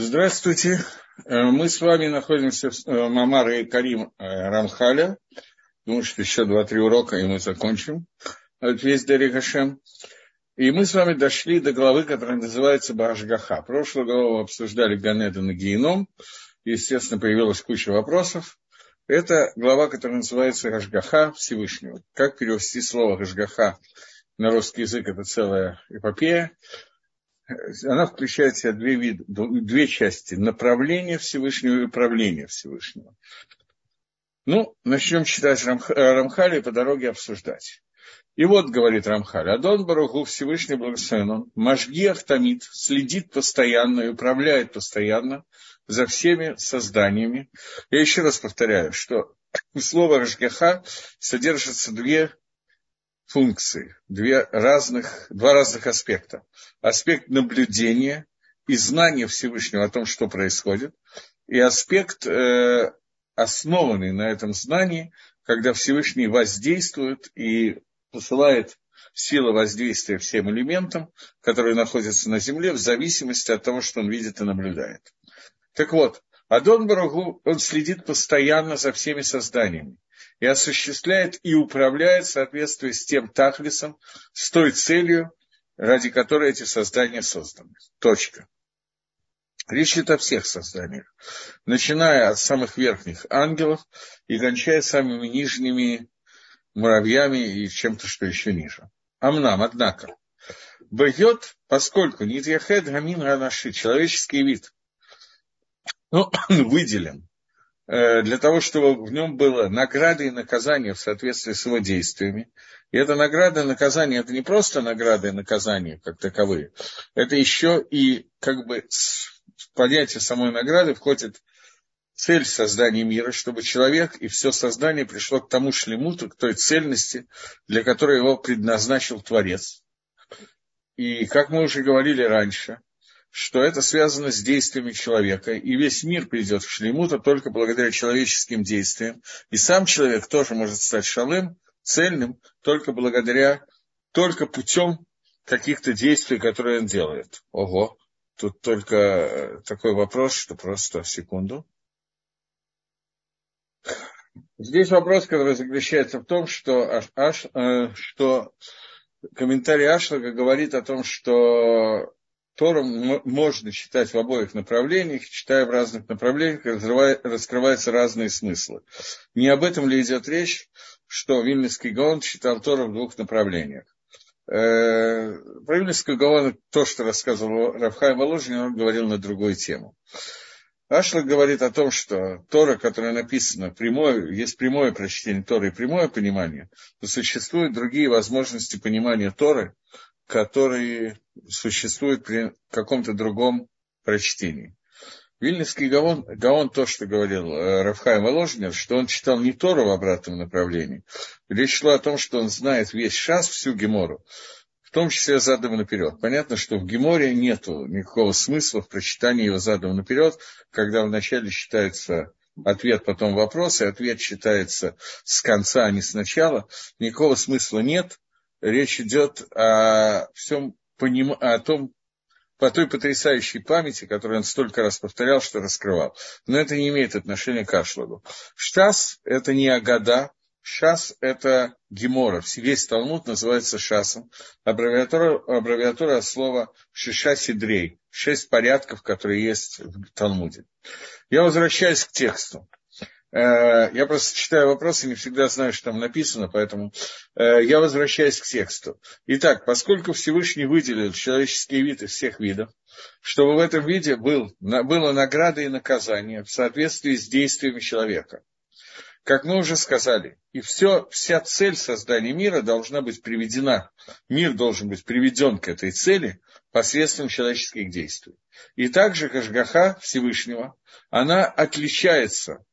Здравствуйте. Э, мы с вами находимся в э, Мамаре и Карим э, Рамхаля. Думаю, что еще два-три урока, и мы закончим весь Дерри Хашем. И мы с вами дошли до главы, которая называется Башгаха. Прошлую главу обсуждали Ганеда на Геном. Естественно, появилась куча вопросов. Это глава, которая называется Гашгаха Всевышнего. Как перевести слово Гашгаха на русский язык, это целая эпопея она включает в себя две, виды, две части. Направление Всевышнего и управление Всевышнего. Ну, начнем читать Рамх, Рамхали и по дороге обсуждать. И вот, говорит Рамхаль, Адон Баруху Всевышний Благословен, он Машги Ахтамид следит постоянно и управляет постоянно за всеми созданиями. Я еще раз повторяю, что у слова Рашгаха содержатся две функции, две разных, два разных аспекта. Аспект наблюдения и знания Всевышнего о том, что происходит, и аспект, э, основанный на этом знании, когда Всевышний воздействует и посылает силу воздействия всем элементам, которые находятся на Земле, в зависимости от того, что он видит и наблюдает. Так вот, Адон Барагу, он следит постоянно за всеми созданиями и осуществляет и управляет в соответствии с тем тахлисом, с той целью, ради которой эти создания созданы. Точка. Речь идет о всех созданиях, начиная от самых верхних ангелов и кончая самыми нижними муравьями и чем-то, что еще ниже. Амнам, однако, бьет, поскольку Нидьяхед Гамин Ранаши, человеческий вид, ну, выделен для того, чтобы в нем было награды и наказания в соответствии с его действиями. И эта награда и наказание, это не просто награды и наказания как таковые, это еще и как бы в понятие самой награды входит цель создания мира, чтобы человек и все создание пришло к тому шлемуту, к той цельности, для которой его предназначил Творец. И как мы уже говорили раньше, что это связано с действиями человека, и весь мир придет в шлемута только благодаря человеческим действиям, и сам человек тоже может стать шалым, цельным, только благодаря, только путем каких-то действий, которые он делает. Ого, тут только э, такой вопрос, что просто секунду. Здесь вопрос, который заключается в том, что, Аш, э, что комментарий Ашлага говорит о том, что Тору можно читать в обоих направлениях, читая в разных направлениях, раскрываются разные смыслы. Не об этом ли идет речь, что Вильнюсский Гаон читал Тору в двух направлениях. Про Вильнюсский Гаон то, что рассказывал Рафхай Воложин, он говорил на другую тему. Ашлак говорит о том, что Тора, которая написана, прямое, есть прямое прочтение Торы и прямое понимание, то существуют другие возможности понимания Торы, которые существуют при каком-то другом прочтении. Вильнюсский Гаон, Гаон то, что говорил э, Рафхайм Воложнер, что он читал не Тору в обратном направлении. Речь шла о том, что он знает весь шас, всю Гемору, в том числе задом наперед. Понятно, что в Геморе нет никакого смысла в прочитании его задом наперед, когда вначале считается ответ, потом вопрос, и ответ читается с конца, а не с начала. Никакого смысла нет речь идет о всем поним... о том, по той потрясающей памяти, которую он столько раз повторял, что раскрывал. Но это не имеет отношения к Ашлагу. Шас – это не Агада, Шас – это Гемора. Весь Талмуд называется Шасом. Аббревиатура, аббревиатура от слова Шиша Сидрей. Шесть порядков, которые есть в Талмуде. Я возвращаюсь к тексту. Э, я просто читаю вопросы, не всегда знаю, что там написано, поэтому э, я возвращаюсь к тексту. Итак, поскольку Всевышний выделил человеческий вид из всех видов, чтобы в этом виде был, было награда и наказание в соответствии с действиями человека. Как мы уже сказали, и все, вся цель создания мира должна быть приведена, мир должен быть приведен к этой цели посредством человеческих действий. И также Кашгаха Всевышнего, она отличается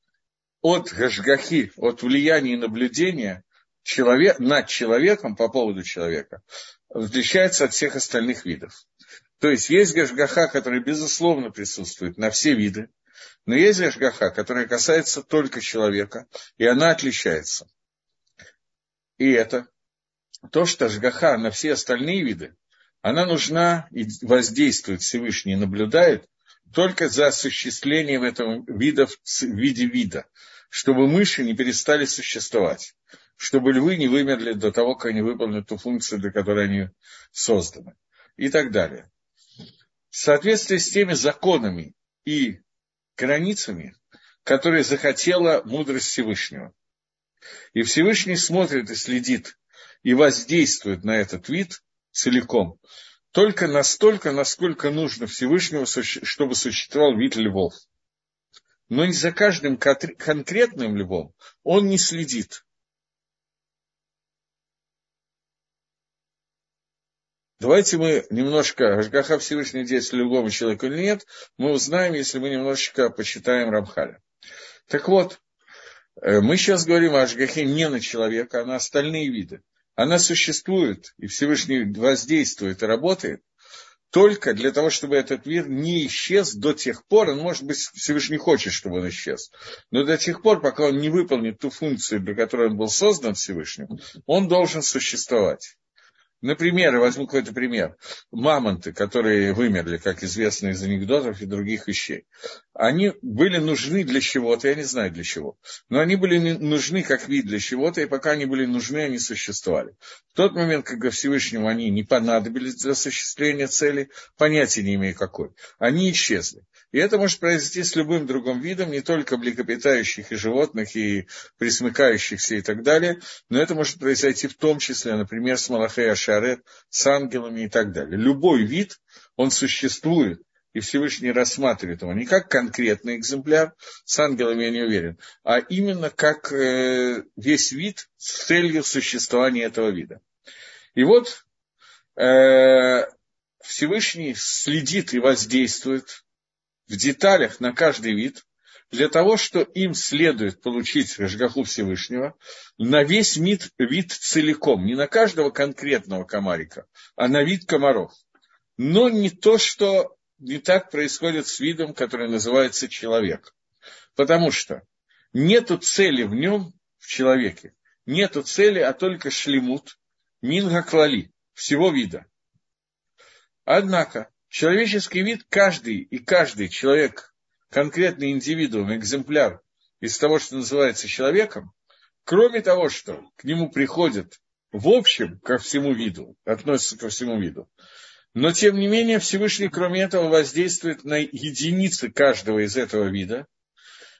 от гашгахи, от влияния и наблюдения человек, над человеком по поводу человека отличается от всех остальных видов. То есть есть гашгаха, который безусловно присутствует на все виды, но есть гашгаха, которая касается только человека, и она отличается. И это то, что жгаха на все остальные виды, она нужна и воздействует Всевышний, наблюдает только за осуществлением этого вида в виде вида, чтобы мыши не перестали существовать, чтобы львы не вымерли до того, как они выполнят ту функцию, для которой они созданы, и так далее. В соответствии с теми законами и границами, которые захотела мудрость Всевышнего. И Всевышний смотрит и следит и воздействует на этот вид целиком, только настолько, насколько нужно Всевышнему, чтобы существовал вид львов. Но не за каждым конкретным львом он не следит. Давайте мы немножко, Ашгаха Всевышний действует любому человеку или нет, мы узнаем, если мы немножечко почитаем Рамхаля. Так вот, э, мы сейчас говорим о Ашгахе не на человека, а на остальные виды. Она существует, и Всевышний воздействует и работает, только для того, чтобы этот мир не исчез до тех пор, он, может быть, Всевышний хочет, чтобы он исчез, но до тех пор, пока он не выполнит ту функцию, для которой он был создан Всевышним, он должен существовать. Например, я возьму какой-то пример. Мамонты, которые вымерли, как известно из анекдотов и других вещей, они были нужны для чего-то, я не знаю для чего, но они были нужны как вид для чего-то, и пока они были нужны, они существовали. В тот момент, когда Всевышнему они не понадобились для осуществления цели, понятия не имею какой, они исчезли. И это может произойти с любым другим видом, не только млекопитающих и животных, и присмыкающихся и так далее, но это может произойти в том числе, например, с Малахей Ашарет, с ангелами и так далее. Любой вид, он существует, и Всевышний рассматривает его не как конкретный экземпляр, с ангелами я не уверен, а именно как э, весь вид с целью существования этого вида. И вот э, Всевышний следит и воздействует в деталях на каждый вид, для того, что им следует получить Рожгаху Всевышнего на весь вид, вид целиком, не на каждого конкретного комарика, а на вид комаров. Но не то, что не так происходит с видом, который называется человек. Потому что нету цели в нем, в человеке, нету цели, а только шлемут, минга клали, всего вида. Однако, Человеческий вид, каждый и каждый человек, конкретный индивидуум, экземпляр из того, что называется человеком, кроме того, что к нему приходят в общем ко всему виду, относятся ко всему виду, но тем не менее Всевышний, кроме этого, воздействует на единицы каждого из этого вида,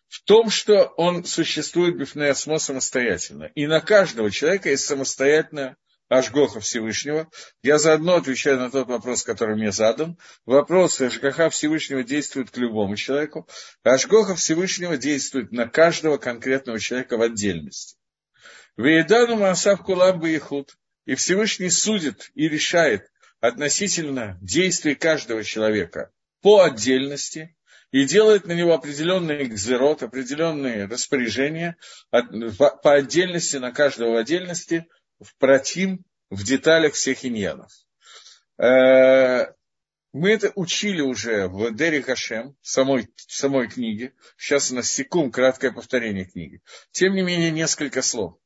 в том, что он существует бифнеосмо самостоятельно. И на каждого человека есть самостоятельная Ашгоха Всевышнего. Я заодно отвечаю на тот вопрос, который мне задан. Вопрос Ашгоха Всевышнего действует к любому человеку. Ашгоха Всевышнего действует на каждого конкретного человека в отдельности. Веедану Масав Кулам Ихуд. И Всевышний судит и решает относительно действий каждого человека по отдельности и делает на него определенный экзерот, определенные распоряжения по отдельности на каждого в отдельности – в протим в деталях всех иньянов. Э, мы это учили уже в Дери Хашем, самой, самой книге. Сейчас у нас секунд, краткое повторение книги. Тем не менее, несколько слов.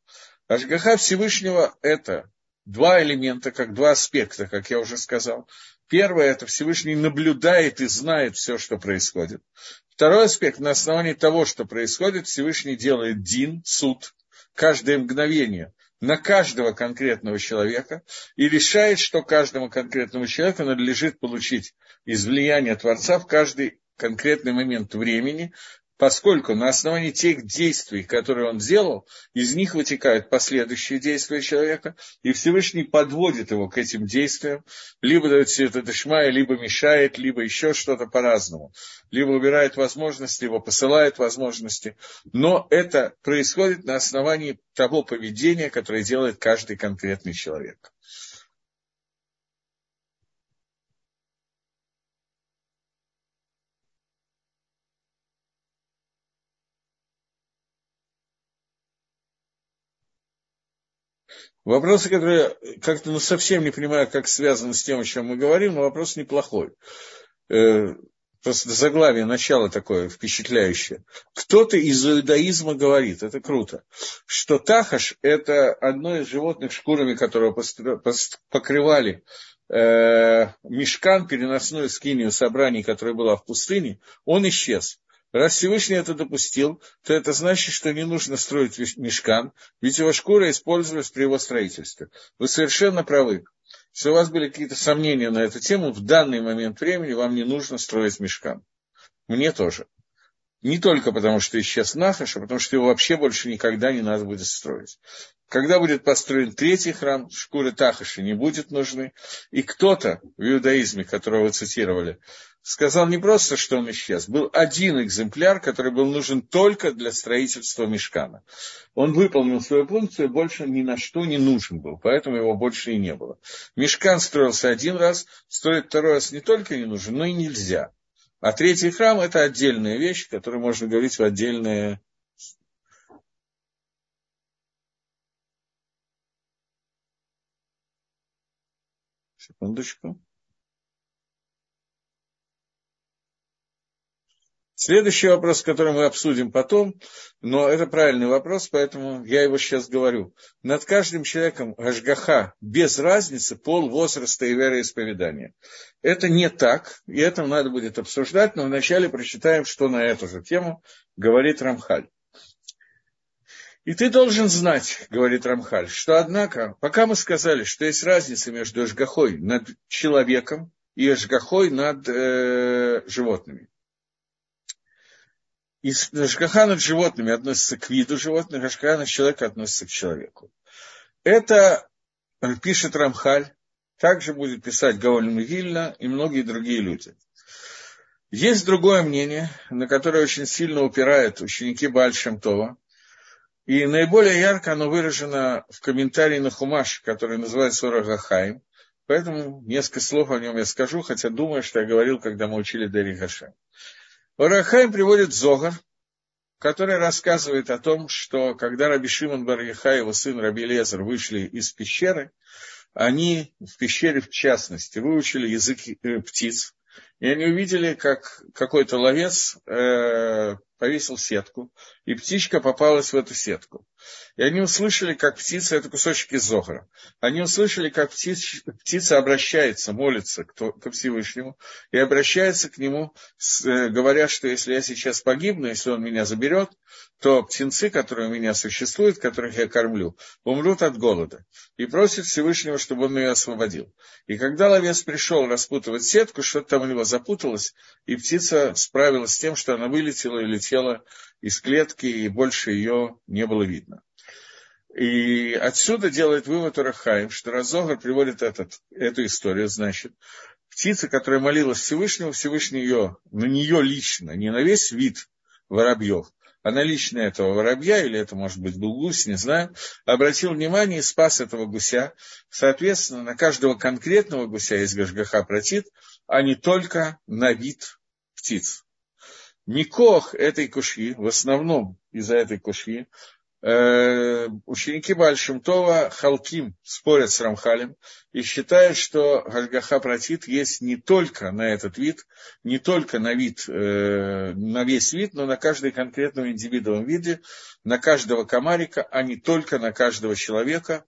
Ашгаха Всевышнего – это два элемента, как два аспекта, как я уже сказал. Первое – это Всевышний наблюдает и знает все, что происходит. Второй аспект – на основании того, что происходит, Всевышний делает дин, суд, каждое мгновение на каждого конкретного человека и решает, что каждому конкретному человеку надлежит получить из влияния Творца в каждый конкретный момент времени, поскольку на основании тех действий, которые он сделал, из них вытекают последующие действия человека, и Всевышний подводит его к этим действиям, либо дает это дышмая, либо мешает, либо еще что-то по-разному, либо убирает возможности, либо посылает возможности, но это происходит на основании того поведения, которое делает каждый конкретный человек. Вопросы, которые как-то ну, совсем не понимаю, как связаны с тем, о чем мы говорим, но вопрос неплохой. Э, просто заглавие, начало такое впечатляющее. Кто-то из иудаизма говорит, это круто, что тахаш – это одно из животных, шкурами которого покрывали э, мешкан, переносную скинию собраний, которая была в пустыне, он исчез. Раз Всевышний это допустил, то это значит, что не нужно строить мешкан, ведь его шкура использовалась при его строительстве. Вы совершенно правы. Если у вас были какие-то сомнения на эту тему, в данный момент времени вам не нужно строить мешкан. Мне тоже. Не только потому, что исчез Нахаш, а потому, что его вообще больше никогда не надо будет строить. Когда будет построен третий храм, шкуры Тахаши не будет нужны. И кто-то в иудаизме, которого цитировали, сказал не просто, что он исчез. Был один экземпляр, который был нужен только для строительства мешкана. Он выполнил свою функцию, больше ни на что не нужен был, поэтому его больше и не было. Мешкан строился один раз, строить второй раз не только не нужен, но и нельзя. А третий храм – это отдельная вещь, которую можно говорить в отдельное Секундочку. Следующий вопрос, который мы обсудим потом, но это правильный вопрос, поэтому я его сейчас говорю. Над каждым человеком Гашгаха без разницы пол, возраста и вероисповедания. Это не так, и это надо будет обсуждать, но вначале прочитаем, что на эту же тему говорит Рамхаль. И ты должен знать, говорит Рамхаль, что, однако, пока мы сказали, что есть разница между Эшгахой над человеком и Эшгахой над э, животными, и Ашгаха над животными относится к виду животных, Ашгаха над человека относится к человеку. Это пишет Рамхаль, также будет писать Гаоль Вильна и многие другие люди. Есть другое мнение, на которое очень сильно упирают ученики Бальшемтова, и наиболее ярко оно выражено в комментарии на Хумаш, который называется Орагахаим. Поэтому несколько слов о нем я скажу, хотя думаю, что я говорил, когда мы учили Дери Хашем. Орахайм приводит Зогар, который рассказывает о том, что когда Раби Шимон бар его сын Раби Лезер вышли из пещеры, они в пещере в частности выучили язык э, птиц, и они увидели, как какой-то ловец э, повесил сетку, и птичка попалась в эту сетку. И они услышали, как птица, это кусочек из Зохара, они услышали, как птиц, птица обращается, молится к, ко Всевышнему, и обращается к нему, э, говоря, что если я сейчас погибну, если он меня заберет, то птенцы, которые у меня существуют, которых я кормлю, умрут от голода. И просит Всевышнего, чтобы он ее освободил. И когда ловец пришел распутывать сетку, что-то там у него запуталось, и птица справилась с тем, что она вылетела и летела из клетки, и больше ее не было видно. И отсюда делает вывод Урахаим, что Разогар приводит этот, эту историю, значит, птица, которая молилась Всевышнему, Всевышний ее, на нее лично, не на весь вид воробьев, а на лично этого воробья, или это, может быть, был гусь, не знаю, обратил внимание и спас этого гуся. Соответственно, на каждого конкретного гуся есть Гашгаха протит, а не только на вид птиц. Микох этой куши, в основном из-за этой куши, э, ученики Бальшемтова Халким спорят с Рамхалем и считают, что Гальгаха Протит есть не только на этот вид, не только на вид, э, на весь вид, но на каждый конкретном индивидуальном виде, на каждого комарика, а не только на каждого человека.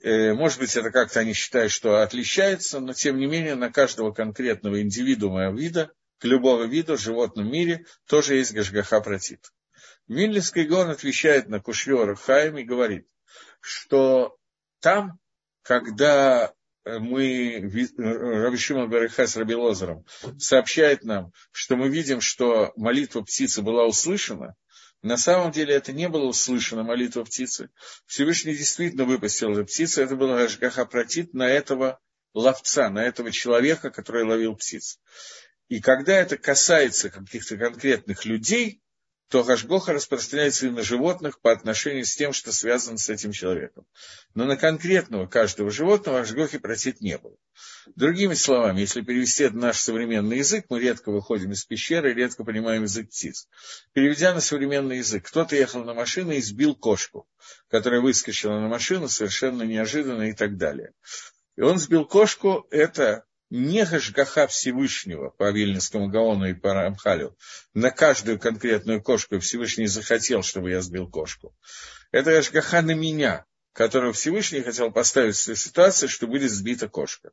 Э, может быть, это как-то они считают, что отличается, но тем не менее на каждого конкретного индивидуума вида, к любому виду в животном мире тоже есть Гашгаха Протит. Вильнинский Гон отвечает на Кушьор Хайм и говорит, что там, когда мы, Рабишима Барыха с Раби Лозером, сообщает нам, что мы видим, что молитва птицы была услышана, на самом деле это не было услышано, молитва птицы. Всевышний действительно выпустил эту птицу, это было Рашгаха Протит на этого ловца, на этого человека, который ловил птиц. И когда это касается каких-то конкретных людей, то Гашгоха распространяется и на животных по отношению с тем, что связано с этим человеком. Но на конкретного каждого животного Гашгохи просить не было. Другими словами, если перевести это на наш современный язык, мы редко выходим из пещеры, редко понимаем язык птиц. Переведя на современный язык, кто-то ехал на машине и сбил кошку, которая выскочила на машину совершенно неожиданно и так далее. И он сбил кошку, это не Гашгаха Всевышнего по Вильнинскому Гаону и по Рамхалю, на каждую конкретную кошку Всевышний захотел, чтобы я сбил кошку. Это Гашгаха на меня. которого Всевышний хотел поставить в ситуацию, что будет сбита кошка.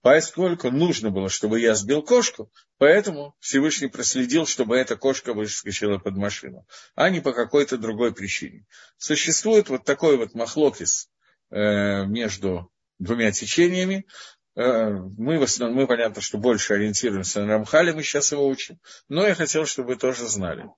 Поскольку нужно было, чтобы я сбил кошку, поэтому Всевышний проследил, чтобы эта кошка выскочила под машину, а не по какой-то другой причине. Существует вот такой вот махлокис э, между двумя течениями, мы, в основном, мы, понятно, что больше ориентируемся на Рамхале, мы сейчас его учим, но я хотел, чтобы вы тоже знали.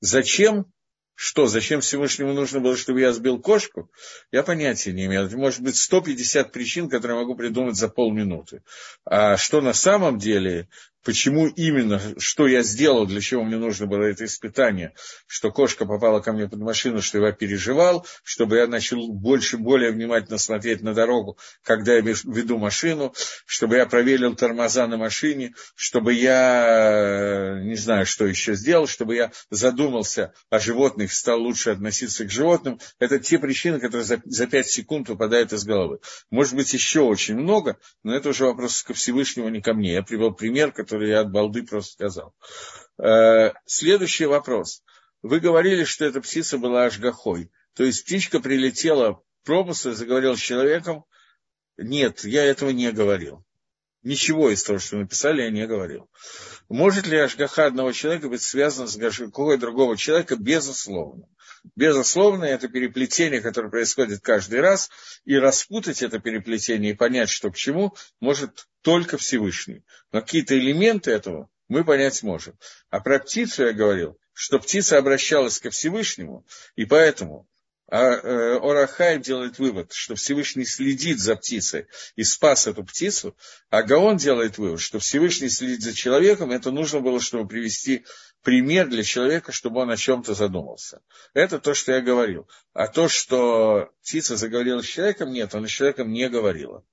Зачем что, зачем Всевышнему нужно было, чтобы я сбил кошку, я понятия не имею. Может быть 150 причин, которые я могу придумать за полминуты. А что на самом деле, почему именно, что я сделал, для чего мне нужно было это испытание, что кошка попала ко мне под машину, что я переживал, чтобы я начал больше, более внимательно смотреть на дорогу, когда я веду машину, чтобы я проверил тормоза на машине, чтобы я, не знаю, что еще сделал, чтобы я задумался о животных, стал лучше относиться к животным. Это те причины, которые за, за 5 секунд выпадают из головы. Может быть, еще очень много, но это уже вопрос ко Всевышнему, не ко мне. Я привел пример, который который я от балды просто сказал. Э, следующий вопрос. Вы говорили, что эта птица была ажгахой. То есть птичка прилетела пропуск и заговорила с человеком. Нет, я этого не говорил. Ничего из того, что написали, я не говорил. Может ли ажгаха одного человека быть связана с ажгахой другого человека? Безусловно. Безусловно, это переплетение, которое происходит каждый раз, и распутать это переплетение и понять, что к чему, может только Всевышний. Но какие-то элементы этого мы понять можем. А про птицу я говорил, что птица обращалась ко Всевышнему, и поэтому а э, Орахай делает вывод, что Всевышний следит за птицей и спас эту птицу, а Гаон делает вывод, что Всевышний следит за человеком, это нужно было, чтобы привести пример для человека, чтобы он о чем-то задумался. Это то, что я говорил. А то, что птица заговорила с человеком, нет, она с человеком не говорила.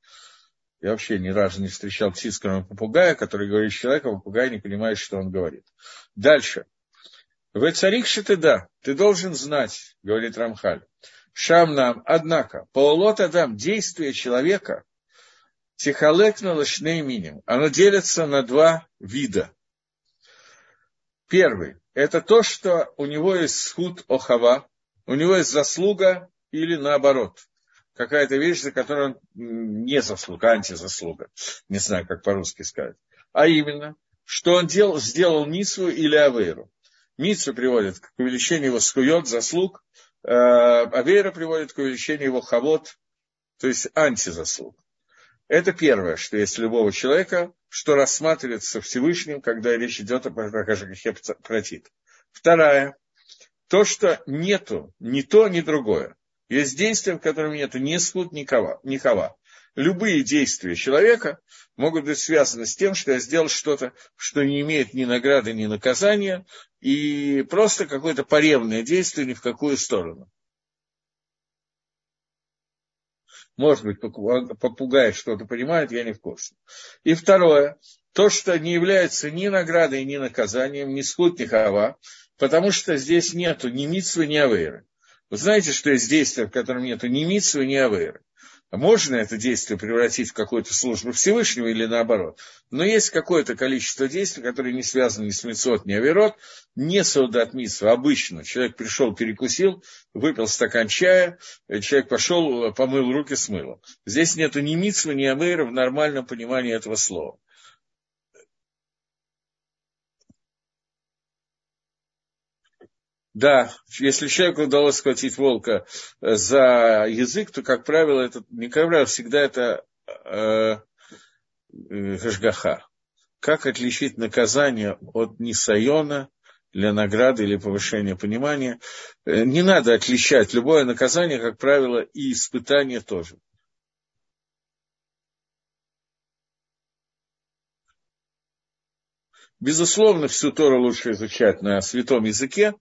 Я вообще ни разу не встречал птиц, кроме попугая, который говорит с человеком, а попугай не понимает, что он говорит. Дальше. Царик ты да, ты должен знать, говорит Рамхаль. Шам нам, однако, Паулот Адам, действие человека, тихалек на лошней миним, оно делится на два вида. Первый – это то, что у него есть схуд охава, у него есть заслуга или наоборот. Какая-то вещь, за которую он не заслуга, антизаслуга. Не знаю, как по-русски сказать. А именно, что он делал, сделал Мису или Авейру. Мицу приводит к увеличению его скует, заслуг, э, Авейра приводит к увеличению его хавот, то есть антизаслуг. Это первое, что есть любого человека, что рассматривается Всевышним, когда речь идет о грехе протит. Вторая, то, что нету ни то, ни другое. Есть действия, в котором нету ни слуг, ни хава. Ни хава. Любые действия человека могут быть связаны с тем, что я сделал что-то, что не имеет ни награды, ни наказания, и просто какое-то поревное действие ни в какую сторону. Может быть, попугай что-то понимает, я не в курсе. И второе, то, что не является ни наградой, ни наказанием, ни сход, ни хава, потому что здесь нету ни митсвы, ни авейры. Вы знаете, что есть действия, в котором нету ни митсвы, ни авейры. Можно это действие превратить в какую-то службу Всевышнего или наоборот. Но есть какое-то количество действий, которые не связаны ни с Мицот, ни Аверот, не солдат Митсва. Обычно человек пришел, перекусил, выпил стакан чая, человек пошел, помыл руки с мылом. Здесь нету ни Митсва, ни Авейра в нормальном понимании этого слова. Да, если человеку удалось схватить волка э, за язык, то, как правило, это, не как правило, всегда это э, э, Как отличить наказание от нисайона для награды или повышения понимания? Э, не надо отличать любое наказание, как правило, и испытание тоже. Безусловно, всю Тору лучше изучать на святом языке,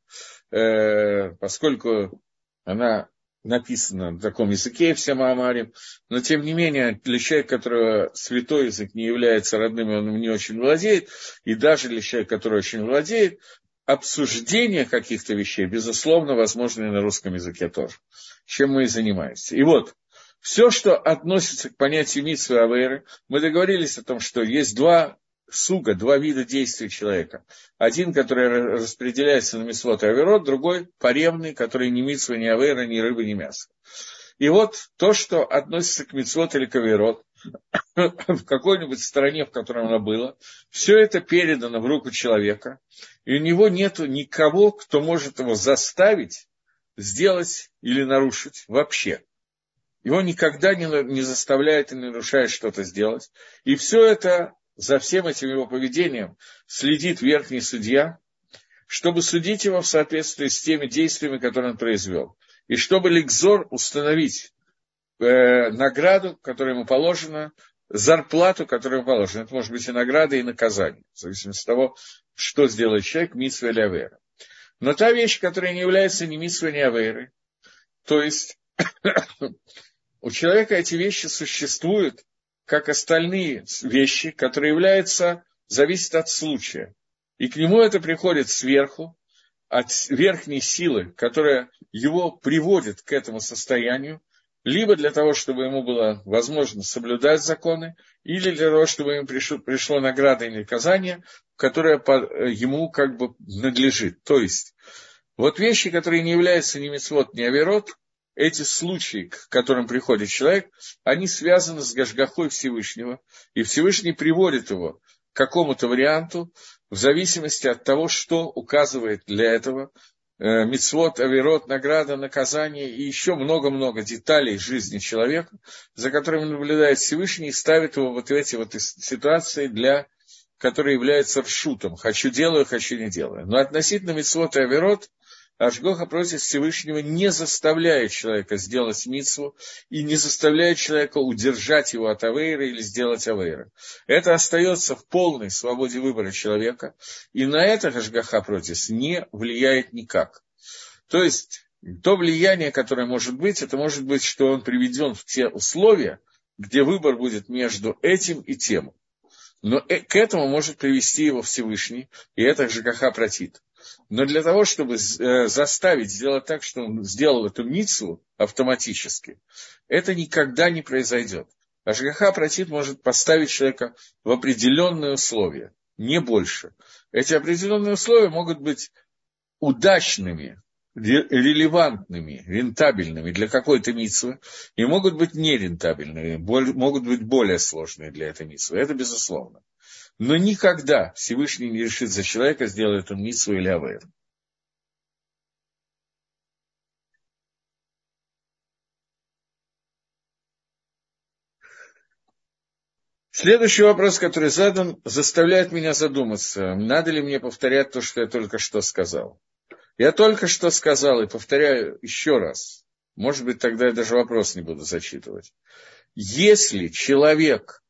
э, поскольку она написана на таком языке, все Маамарим, но тем не менее для человека, которого святой язык не является родным, он не очень владеет, и даже для человека, который очень владеет, обсуждение каких-то вещей, безусловно, возможно и на русском языке тоже, чем мы и занимаемся. И вот, все, что относится к понятию Митсвы Аверы, мы договорились о том, что есть два суга, два вида действий человека. Один, который распределяется на мисвот и аверот, другой поревный, который не митсва, ни авера, ни рыба, ни мясо. И вот то, что относится к мицвод или к аверот, в какой-нибудь стране, в которой оно было, все это передано в руку человека, и у него нет никого, кто может его заставить сделать или нарушить вообще. Его никогда не, не заставляет и не нарушает что-то сделать. И все это, за всем этим его поведением, следит верхний судья, чтобы судить его в соответствии с теми действиями, которые он произвел. И чтобы Ликзор установить э, награду, которая ему положена, зарплату, которая ему положена. Это может быть и награда, и наказание, в зависимости от того, что сделает человек, митсва или авера. Но та вещь, которая не является ни митсвой, ни аверой, то есть у человека эти вещи существуют, как остальные вещи, которые являются, зависят от случая. И к нему это приходит сверху, от верхней силы, которая его приводит к этому состоянию, либо для того, чтобы ему было возможно соблюдать законы, или для того, чтобы ему пришло, пришло награда и наказание, которое ему как бы надлежит. То есть, вот вещи, которые не являются ни мецвод, ни аверот, эти случаи, к которым приходит человек, они связаны с Гашгахой Всевышнего, и Всевышний приводит его к какому-то варианту, в зависимости от того, что указывает для этого э, мицвод, авирот, награда, наказание и еще много-много деталей жизни человека, за которыми наблюдает Всевышний и ставит его вот в эти вот ситуации, для, которые являются ршутом. Хочу делаю, хочу не делаю. Но относительно мицвод и авирот – Ашгоха просит Всевышнего не заставляет человека сделать митсву и не заставляет человека удержать его от авейра или сделать авейра. Это остается в полной свободе выбора человека, и на это Ашгаха против не влияет никак. То есть, то влияние, которое может быть, это может быть, что он приведен в те условия, где выбор будет между этим и тем. Но э, к этому может привести его Всевышний, и это ЖКХ протит. Но для того, чтобы э, заставить сделать так, что он сделал эту мицу автоматически, это никогда не произойдет. Ашгаха протит может поставить человека в определенные условия, не больше. Эти определенные условия могут быть удачными, релевантными, рентабельными для какой-то митсвы, и могут быть нерентабельными, могут быть более сложные для этой митсвы. Это безусловно. Но никогда Всевышний не решит за человека, сделать он митсву или авейр. Следующий вопрос, который задан, заставляет меня задуматься, надо ли мне повторять то, что я только что сказал. Я только что сказал и повторяю еще раз. Может быть, тогда я даже вопрос не буду зачитывать. Если человек,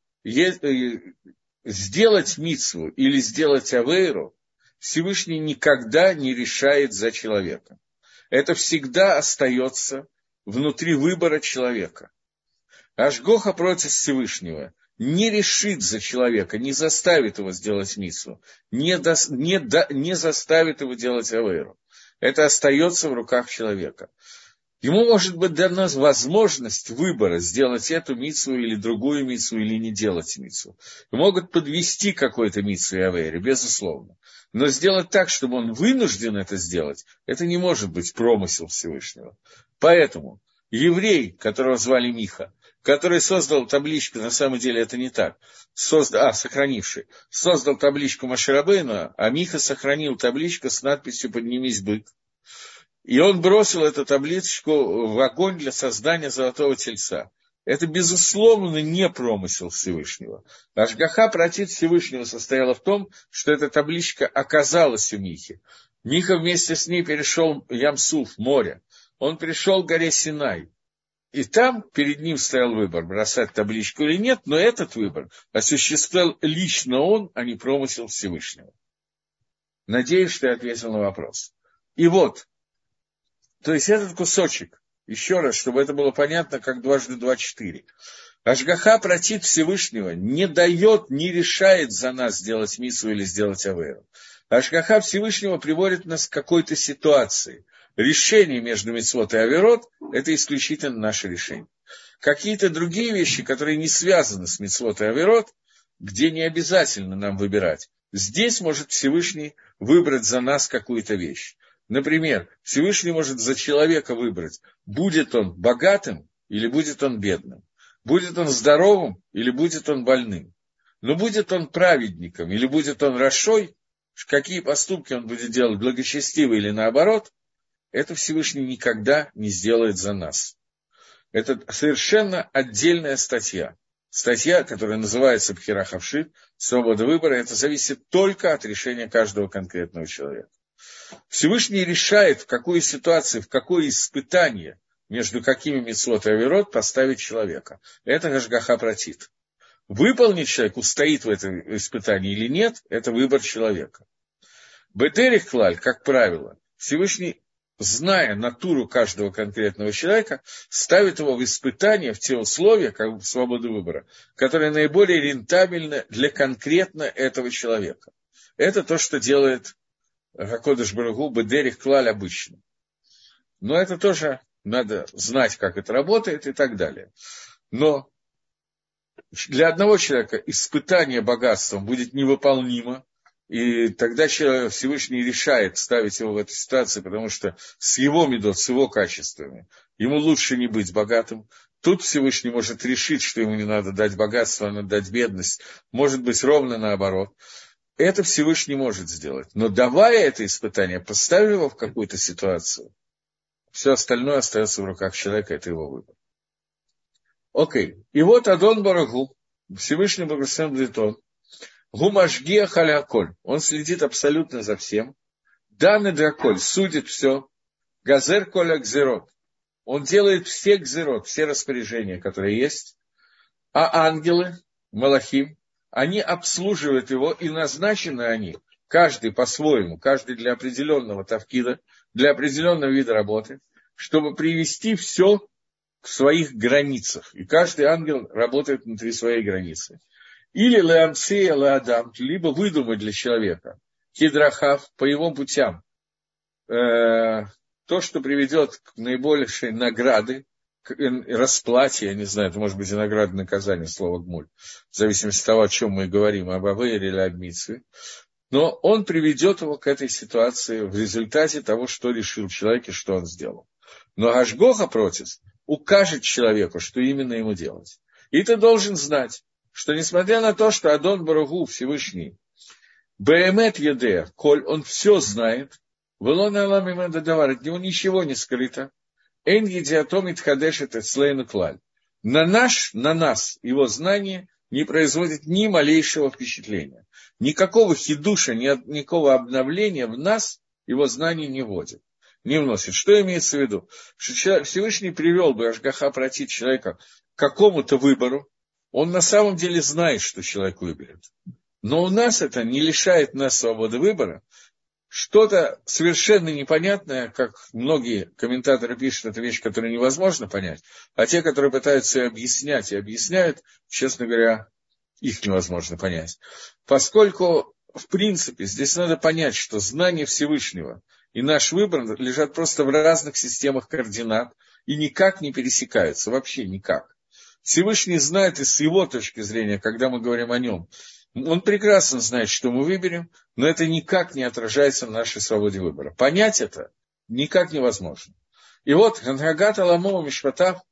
сделать мицву или сделать авейру, Всевышний никогда не решает за человека. Это всегда остается внутри выбора человека. Ашгоха против Всевышнего не решит за человека, не заставит его сделать мицву, не, до, не, до, не заставит его делать авейру. Это остается в руках человека. Ему может быть дана возможность выбора сделать эту мицу или другую мицу, или не делать мицу. Могут подвести какой-то мицу и авейре, безусловно. Но сделать так, чтобы он вынужден это сделать, это не может быть промысел Всевышнего. Поэтому еврей, которого звали Миха, который создал табличку, на самом деле это не так, создал, а, сохранивший, создал табличку Маширабейна, а Миха сохранил табличку с надписью «Поднимись, бык». И он бросил эту табличку в огонь для создания золотого тельца. Это, безусловно, не промысел Всевышнего. Ашгаха против Всевышнего состояла в том, что эта табличка оказалась у Михи. Миха вместе с ней перешел Ямсуф, море. Он пришел к горе Синай. И там перед ним стоял выбор, бросать табличку или нет, но этот выбор осуществлял лично он, а не промысел Всевышнего. Надеюсь, что я ответил на вопрос. И вот, то есть этот кусочек, еще раз, чтобы это было понятно, как дважды два четыре. Ашгаха против Всевышнего не дает, не решает за нас сделать миссу или сделать аверу. Ашгаха Всевышнего приводит нас к какой-то ситуации. Решение между Мицвод и Аверот – это исключительно наше решение. Какие-то другие вещи, которые не связаны с Мицвод и Аверот, где не обязательно нам выбирать. Здесь может Всевышний выбрать за нас какую-то вещь. Например, Всевышний может за человека выбрать, будет он богатым или будет он бедным, будет он здоровым или будет он больным, но будет он праведником или будет он рашой, какие поступки он будет делать, благочестивый или наоборот, это Всевышний никогда не сделает за нас. Это совершенно отдельная статья. Статья, которая называется Пхерахавшит, свобода выбора, это зависит только от решения каждого конкретного человека. Всевышний решает, в какую ситуацию, в какое испытание между какими митцвот и авирот поставить человека. Это Гашгаха протит. Выполнить человек, устоит в этом испытании или нет, это выбор человека. Бетерих клаль, как правило, Всевышний зная натуру каждого конкретного человека, ставит его в испытание, в те условия, как бы свободы выбора, которые наиболее рентабельны для конкретно этого человека. Это то, что делает Хакодыш Барагу Бедерих Клаль обычно. Но это тоже надо знать, как это работает и так далее. Но для одного человека испытание богатством будет невыполнимо, и тогда Всевышний решает ставить его в эту ситуацию, потому что с его медот, с его качествами, ему лучше не быть богатым. Тут Всевышний может решить, что ему не надо дать богатство, а надо дать бедность. Может быть, ровно наоборот. Это Всевышний может сделать. Но давая это испытание, поставив его в какую-то ситуацию, все остальное остается в руках человека, это его выбор. Окей. И вот Адон Барагу, Всевышний Благословен будет он, Гумашгия халяколь. Он следит абсолютно за всем. Данный драколь судит все. Газер коля гзерот. Он делает все гзерот, все распоряжения, которые есть. А ангелы, Малахим, они обслуживают его, и назначены они, каждый по-своему, каждый для определенного тавкида, для определенного вида работы, чтобы привести все к своих границах. И каждый ангел работает внутри своей границы. Или леамсея леадам, либо выдумать для человека, кидрахав, по его путям, э, то, что приведет к наибольшей награды, расплате, я не знаю, это может быть и награда наказания, слово гмуль, в зависимости от того, о чем мы говорим, об Авейре или об Митсве. Но он приведет его к этой ситуации в результате того, что решил человек и что он сделал. Но Ашгоха против укажет человеку, что именно ему делать. И ты должен знать, что несмотря на то, что Адон Барагу Всевышний, Беемет Едея, коль он все знает, Велон Алам Давар, от него ничего не скрыто, Эн Едиатомит Хадешет Эцлейну Клаль. На наш, на нас его знание не производит ни малейшего впечатления. Никакого хидуша, никакого обновления в нас его знание не вводит, не вносит. Что имеется в виду? Что Всевышний привел бы Ашгаха протить человека к какому-то выбору, он на самом деле знает, что человек выберет. Но у нас это не лишает нас свободы выбора. Что-то совершенно непонятное, как многие комментаторы пишут, это вещь, которую невозможно понять, а те, которые пытаются объяснять и объясняют, честно говоря, их невозможно понять. Поскольку, в принципе, здесь надо понять, что знание Всевышнего и наш выбор лежат просто в разных системах координат и никак не пересекаются, вообще никак. Всевышний знает и с его точки зрения, когда мы говорим о нем, он прекрасно знает, что мы выберем, но это никак не отражается в нашей свободе выбора. Понять это никак невозможно. И вот Ганрагат Аламова Мишпатав,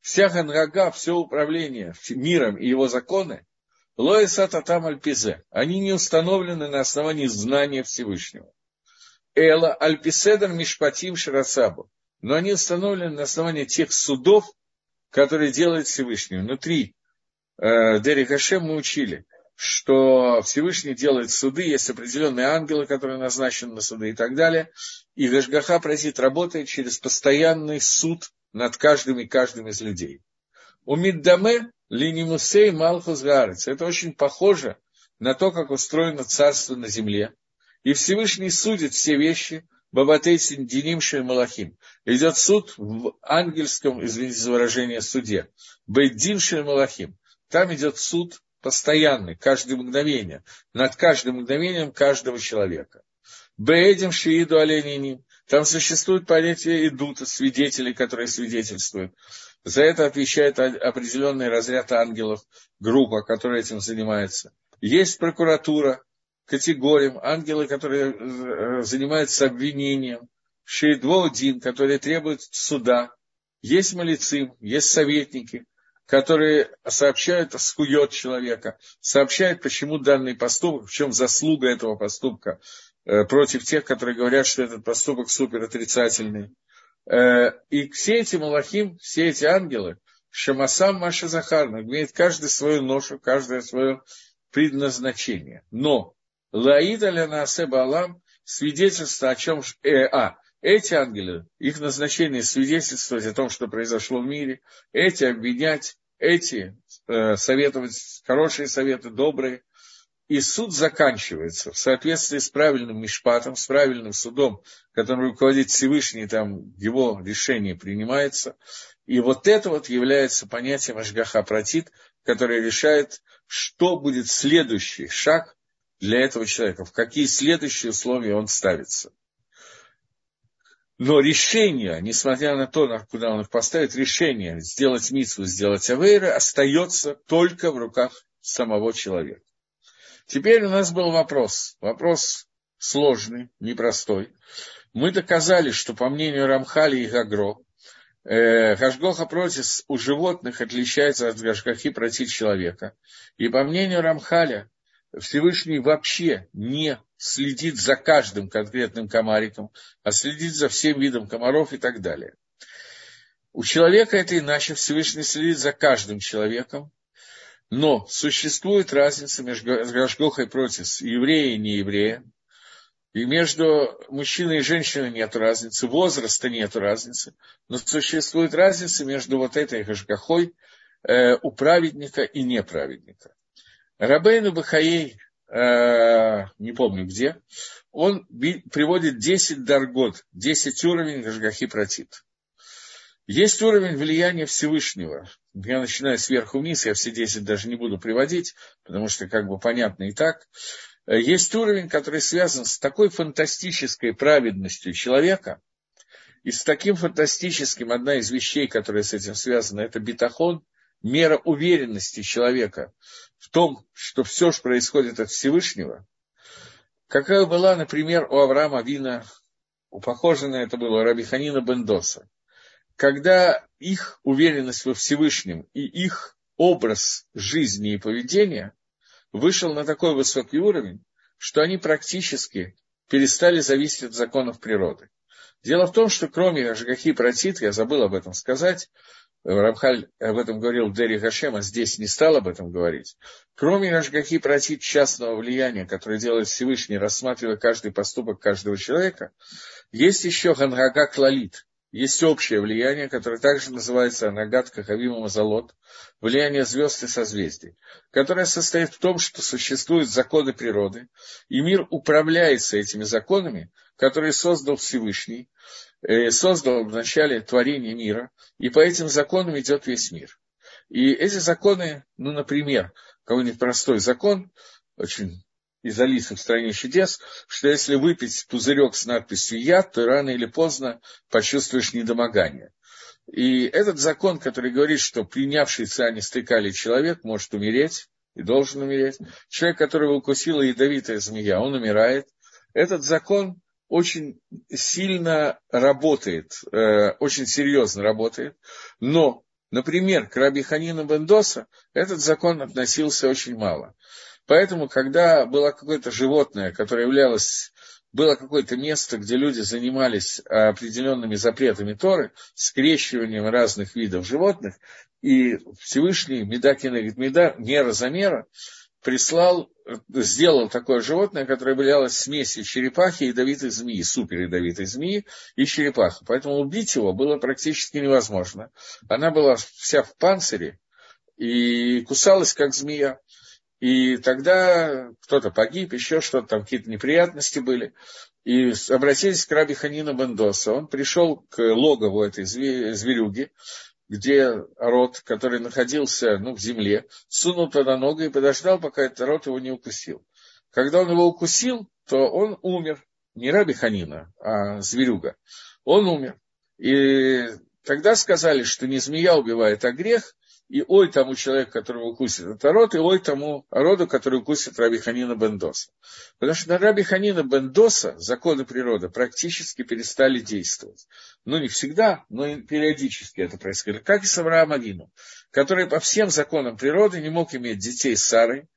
вся Ганрага, все управление миром и его законы, Лоиса Татам Альпизе, они не установлены на основании знания Всевышнего. Эла Альписедар Мишпатим Шарасабу, но они установлены на основании тех судов, который делает Всевышний. Внутри э, Дери Хашем мы учили, что Всевышний делает суды, есть определенные ангелы, которые назначены на суды и так далее. И Гашгаха Празит работает через постоянный суд над каждым и каждым из людей. У Миддаме Линимусей Малхус Гарец. Это очень похоже на то, как устроено царство на земле. И Всевышний судит все вещи Бабатейсин Диним Малахим. Идет суд в ангельском, извините за выражение, суде. Бейдин Малахим. Там идет суд постоянный, каждое мгновение, над каждым мгновением каждого человека. Бейдим Шииду Олениним. Там существует понятие идута, свидетелей, которые свидетельствуют. За это отвечает определенный разряд ангелов, группа, которая этим занимается. Есть прокуратура, категориям, ангелы, которые э, занимаются обвинением, Шейдвоудин, которые требуют суда, есть малицы, есть советники, которые сообщают, скует человека, сообщают, почему данный поступок, в чем заслуга этого поступка э, против тех, которые говорят, что этот поступок супер отрицательный. Э, и все эти малахим, все эти ангелы, Шамасам Маша Захарна, имеет каждый свою ношу, каждое свое предназначение. Но Лаида Лянасе Балам свидетельство о чем... Э, а, эти ангелы, их назначение свидетельствовать о том, что произошло в мире, эти обвинять, эти э, советовать хорошие советы, добрые. И суд заканчивается в соответствии с правильным мишпатом, с правильным судом, которым руководит Всевышний, там его решение принимается. И вот это вот является понятием Ашгаха Пратит, которое решает, что будет следующий шаг для этого человека, в какие следующие условия он ставится. Но решение, несмотря на то, куда он их поставит, решение сделать митсву, сделать авейры, остается только в руках самого человека. Теперь у нас был вопрос. Вопрос сложный, непростой. Мы доказали, что по мнению Рамхали и Гагро, э, Гашгоха протис у животных отличается от Гашгахи против человека. И по мнению Рамхаля, Всевышний вообще не следит за каждым конкретным комариком, а следит за всем видом комаров и так далее. У человека это иначе, Всевышний следит за каждым человеком, но существует разница между Гашгохой против еврея и нееврея, и между мужчиной и женщиной нет разницы, возраста нет разницы, но существует разница между вот этой Гашгохой э, у праведника и неправедника. Рабейну Бахаей, э, не помню где, он приводит 10 даргот, 10 уровней Гашгахи Протит. Есть уровень влияния Всевышнего. Я начинаю сверху вниз, я все 10 даже не буду приводить, потому что как бы понятно и так. Есть уровень, который связан с такой фантастической праведностью человека, и с таким фантастическим, одна из вещей, которая с этим связана, это битахон, мера уверенности человека в том, что все что происходит от Всевышнего, какая была, например, у Авраама Вина, у похоже на это было Рабиханина Бендоса, когда их уверенность во Всевышнем и их образ жизни и поведения вышел на такой высокий уровень, что они практически перестали зависеть от законов природы. Дело в том, что кроме Ажгахи Протит, я забыл об этом сказать, Рамхаль об этом говорил в Дери Хашем, а здесь не стал об этом говорить. Кроме Рашгахи против частного влияния, которое делает Всевышний, рассматривая каждый поступок каждого человека, есть еще Ганрага Клалит, есть общее влияние, которое также называется Анагат Кахавима Мазалот, влияние звезд и созвездий, которое состоит в том, что существуют законы природы, и мир управляется этими законами, которые создал Всевышний, создал в начале творения мира, и по этим законам идет весь мир. И эти законы, ну, например, какой-нибудь простой закон, очень из Алисы в стране чудес, что если выпить пузырек с надписью «яд», то рано или поздно почувствуешь недомогание. И этот закон, который говорит, что принявший циане стыкали человек может умереть и должен умереть, человек, которого укусила ядовитая змея, он умирает, этот закон очень сильно работает, э, очень серьезно работает, но, например, к Раби Ханину Бендоса этот закон относился очень мало. Поэтому, когда было какое-то животное, которое являлось было какое-то место, где люди занимались определенными запретами Торы, скрещиванием разных видов животных, и Всевышний Медакина Меда, мера за мера, прислал, сделал такое животное, которое являлось смесью черепахи и ядовитой змеи, супер ядовитой змеи и черепахи. Поэтому убить его было практически невозможно. Она была вся в панцире и кусалась, как змея. И тогда кто-то погиб, еще что-то, там какие-то неприятности были. И обратились к Раби Ханину Бендоса. Он пришел к логову этой зверюги, где рот, который находился ну, в земле, сунул туда ногу и подождал, пока этот рот его не укусил. Когда он его укусил, то он умер. Не раби Ханина, а зверюга. Он умер. И Тогда сказали, что не змея убивает, а грех, и ой тому человеку, которого укусит это род, и ой тому роду, который укусит Раби Ханина Бендоса. Потому что на Раби Ханина Бендоса законы природы практически перестали действовать. Ну, не всегда, но периодически это происходило. Как и с Авраам который по всем законам природы не мог иметь детей с Сарой.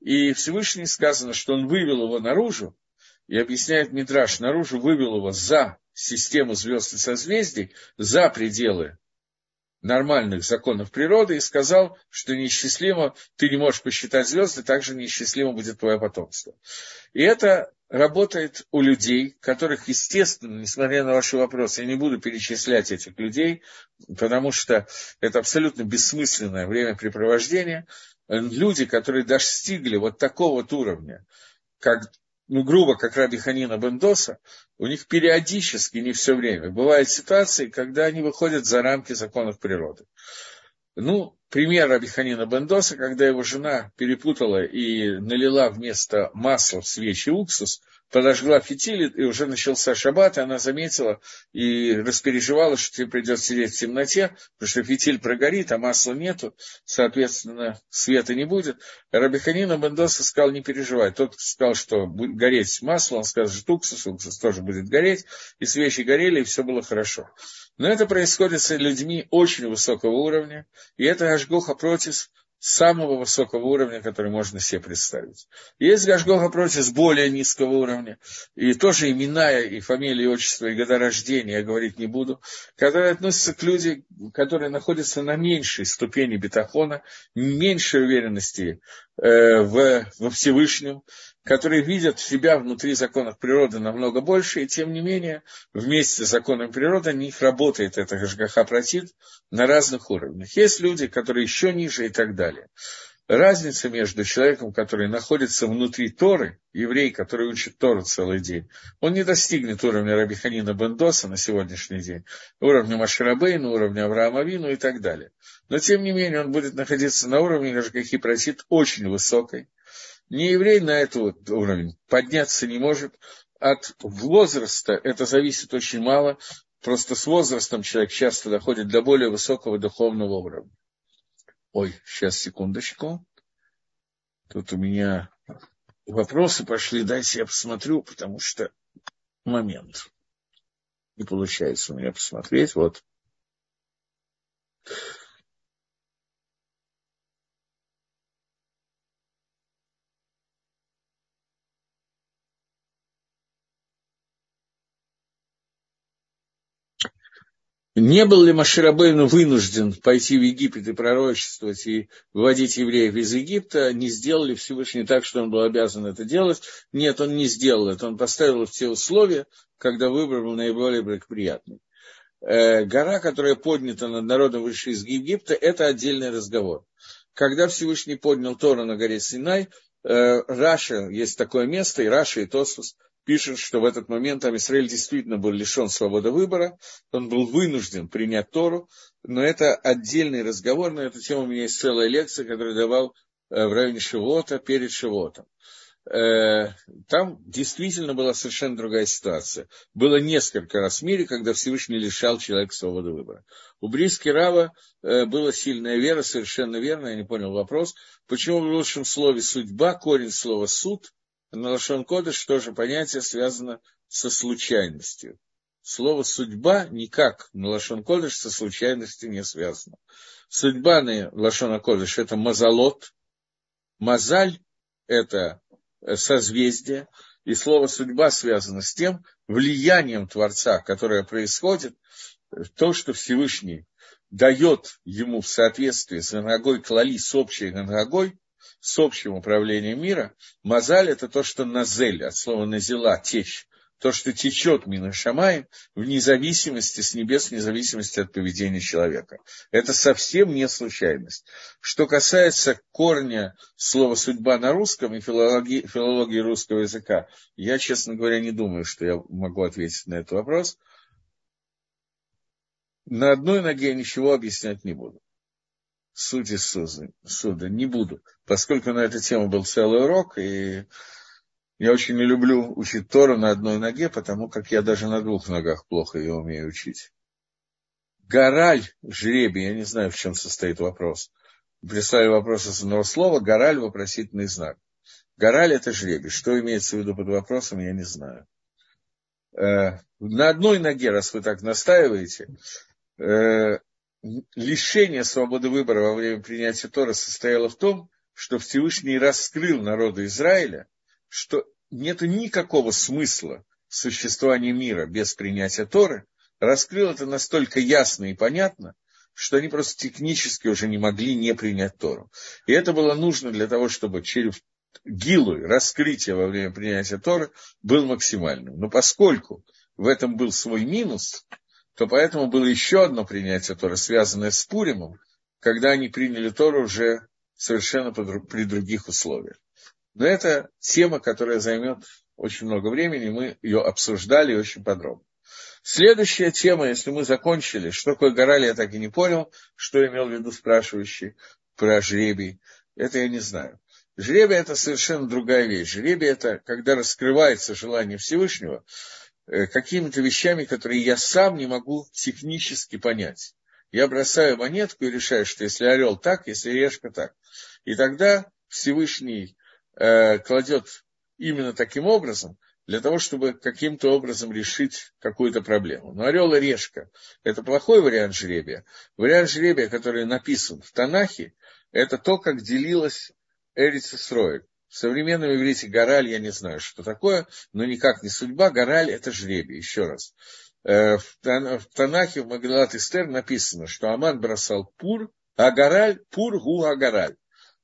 И Всевышний сказано, что он вывел его наружу, и объясняет Мидраш, наружу вывел его за систему звезд и созвездий, за пределы нормальных законов природы и сказал, что неисчислимо, ты не можешь посчитать звезды, также неисчислимо будет твое потомство. И это работает у людей, которых, естественно, несмотря на ваши вопросы, я не буду перечислять этих людей, потому что это абсолютно бессмысленное времяпрепровождение. Люди, которые достигли вот такого вот уровня, как ну, грубо, как Раби Ханина Бендоса, у них периодически, не все время, бывают ситуации, когда они выходят за рамки законов природы. Ну, пример Раби Ханина Бендоса, когда его жена перепутала и налила вместо масла в свечи уксус – подожгла фитиль, и уже начался шаббат, и она заметила и распереживала, что тебе придется сидеть в темноте, потому что фитиль прогорит, а масла нету, соответственно, света не будет. Рабиханина Бендоса сказал, не переживай. Тот сказал, что будет гореть масло, он сказал, что уксус, уксус тоже будет гореть, и свечи горели, и все было хорошо. Но это происходит с людьми очень высокого уровня, и это Ашгоха против самого высокого уровня, который можно себе представить. Есть Гашгоха против более низкого уровня, и тоже имена, и фамилии, и отчество, и года рождения я говорить не буду, которые относятся к людям, которые находятся на меньшей ступени бетахона, меньшей уверенности в, во Всевышнем, которые видят себя внутри законов природы намного больше, и тем не менее, вместе с законом природы, у них работает это Гашгаха Протит на разных уровнях. Есть люди, которые еще ниже и так далее. Разница между человеком, который находится внутри Торы, еврей, который учит Тору целый день, он не достигнет уровня Рабиханина Бендоса на сегодняшний день, уровня Маширабейна, уровня Авраама Вину и так далее. Но, тем не менее, он будет находиться на уровне Гашгахи Протит очень высокой, не еврей на этот уровень подняться не может. От возраста это зависит очень мало. Просто с возрастом человек часто доходит до более высокого духовного уровня. Ой, сейчас, секундочку. Тут у меня вопросы пошли. Дайте я посмотрю, потому что момент. Не получается у меня посмотреть. Вот. Не был ли Маширабейну вынужден пойти в Египет и пророчествовать и выводить евреев из Египта? Не сделали Всевышний так, что он был обязан это делать? Нет, он не сделал это. Он поставил в те условия, когда выбор был наиболее благоприятный. Э, гора, которая поднята над народом вышли из Египта, это отдельный разговор. Когда Всевышний поднял Тору на горе Синай, э, Раши, есть такое место, и Раши, и Тосфос пишет, что в этот момент Ам Исраэль действительно был лишен свободы выбора, он был вынужден принять Тору, но это отдельный разговор, на эту тему у меня есть целая лекция, которую давал э, в районе Шивота перед Шивотом. Э, там действительно была совершенно другая ситуация. Было несколько раз в мире, когда Всевышний лишал человека свободы выбора. У Бриски Рава э, была сильная вера, совершенно верно, я не понял вопрос. Почему в лучшем слове судьба, корень слова суд – на Лашон Кодыш тоже понятие связано со случайностью. Слово «судьба» никак на Лашон Кодыш со случайностью не связано. Судьба на Лашон Кодыш – это мазалот. Мазаль – это созвездие. И слово «судьба» связано с тем влиянием Творца, которое происходит, то, что Всевышний дает ему в соответствии с Ангагой Клали, с общей Ангагой, с общим управлением мира, мазаль это то, что назель, от слова назела, течь, то, что течет мина шамай, вне зависимости с небес, вне зависимости от поведения человека. Это совсем не случайность. Что касается корня слова «судьба» на русском и филологии, филологии русского языка, я, честно говоря, не думаю, что я могу ответить на этот вопрос. На одной ноге я ничего объяснять не буду сути суда не буду, поскольку на эту тему был целый урок, и я очень не люблю учить Тору на одной ноге, потому как я даже на двух ногах плохо ее умею учить. гораль, жребий, я не знаю, в чем состоит вопрос. Прислали вопрос из одного слова, гораль, вопросительный знак. Гораль – это жребий. Что имеется в виду под вопросом, я не знаю. Э, на одной ноге, раз вы так настаиваете, э, лишение свободы выбора во время принятия Тора состояло в том, что Всевышний раскрыл народу Израиля, что нет никакого смысла существования мира без принятия Торы, раскрыл это настолько ясно и понятно, что они просто технически уже не могли не принять Тору. И это было нужно для того, чтобы через гилу, раскрытие во время принятия Торы был максимальным. Но поскольку в этом был свой минус, то поэтому было еще одно принятие Торы, связанное с Пуримом, когда они приняли Тору уже совершенно при других условиях. Но это тема, которая займет очень много времени, мы ее обсуждали очень подробно. Следующая тема, если мы закончили, что такое горали, я так и не понял, что имел в виду спрашивающий про жребий, это я не знаю. Жребий – это совершенно другая вещь. Жребий – это когда раскрывается желание Всевышнего какими-то вещами, которые я сам не могу технически понять. Я бросаю монетку и решаю, что если орел так, если решка так. И тогда Всевышний э, кладет именно таким образом, для того, чтобы каким-то образом решить какую-то проблему. Но орел и решка – это плохой вариант жребия. Вариант жребия, который написан в Танахе, это то, как делилась Эрицесроэль. В современном иврите гораль, я не знаю, что такое, но никак не судьба. Гораль – это жребий, еще раз. Э, в Танахе, в Магалат Истер написано, что Аман бросал пур, а гораль – пур гу агараль.